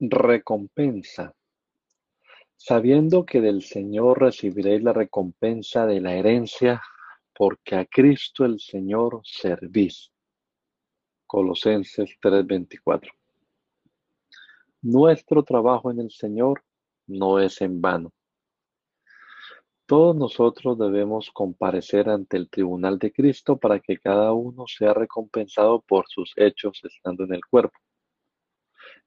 Recompensa. Sabiendo que del Señor recibiréis la recompensa de la herencia, porque a Cristo el Señor servís. Colosenses 3:24. Nuestro trabajo en el Señor no es en vano. Todos nosotros debemos comparecer ante el tribunal de Cristo para que cada uno sea recompensado por sus hechos estando en el cuerpo.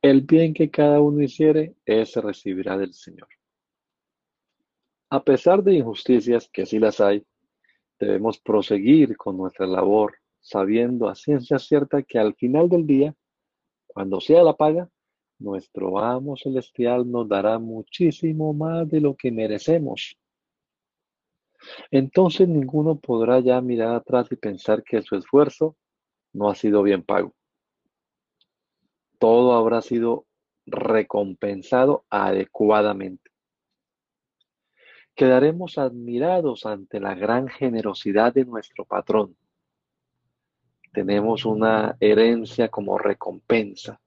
El bien que cada uno hiciere, ese recibirá del Señor. A pesar de injusticias, que sí las hay, debemos proseguir con nuestra labor, sabiendo a ciencia cierta que al final del día, cuando sea la paga, nuestro amo celestial nos dará muchísimo más de lo que merecemos. Entonces ninguno podrá ya mirar atrás y pensar que su esfuerzo no ha sido bien pago todo habrá sido recompensado adecuadamente. Quedaremos admirados ante la gran generosidad de nuestro patrón. Tenemos una herencia como recompensa.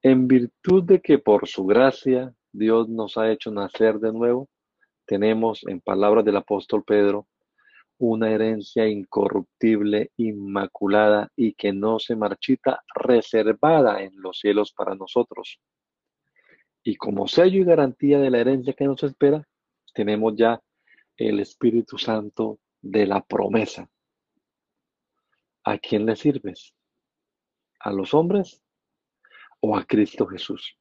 En virtud de que por su gracia Dios nos ha hecho nacer de nuevo, tenemos, en palabras del apóstol Pedro, una herencia incorruptible, inmaculada y que no se marchita, reservada en los cielos para nosotros. Y como sello y garantía de la herencia que nos espera, tenemos ya el Espíritu Santo de la promesa. ¿A quién le sirves? ¿A los hombres o a Cristo Jesús?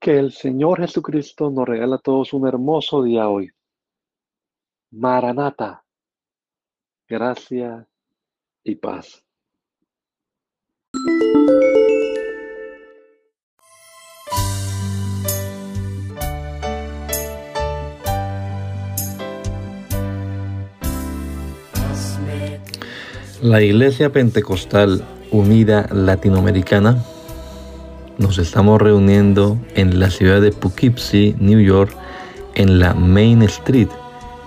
Que el Señor Jesucristo nos regala a todos un hermoso día hoy Maranata, gracia y paz. La Iglesia Pentecostal Unida Latinoamericana nos estamos reuniendo en la ciudad de Poughkeepsie, New York, en la Main Street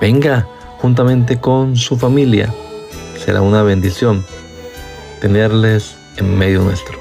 Venga juntamente con su familia. Será una bendición tenerles en medio nuestro.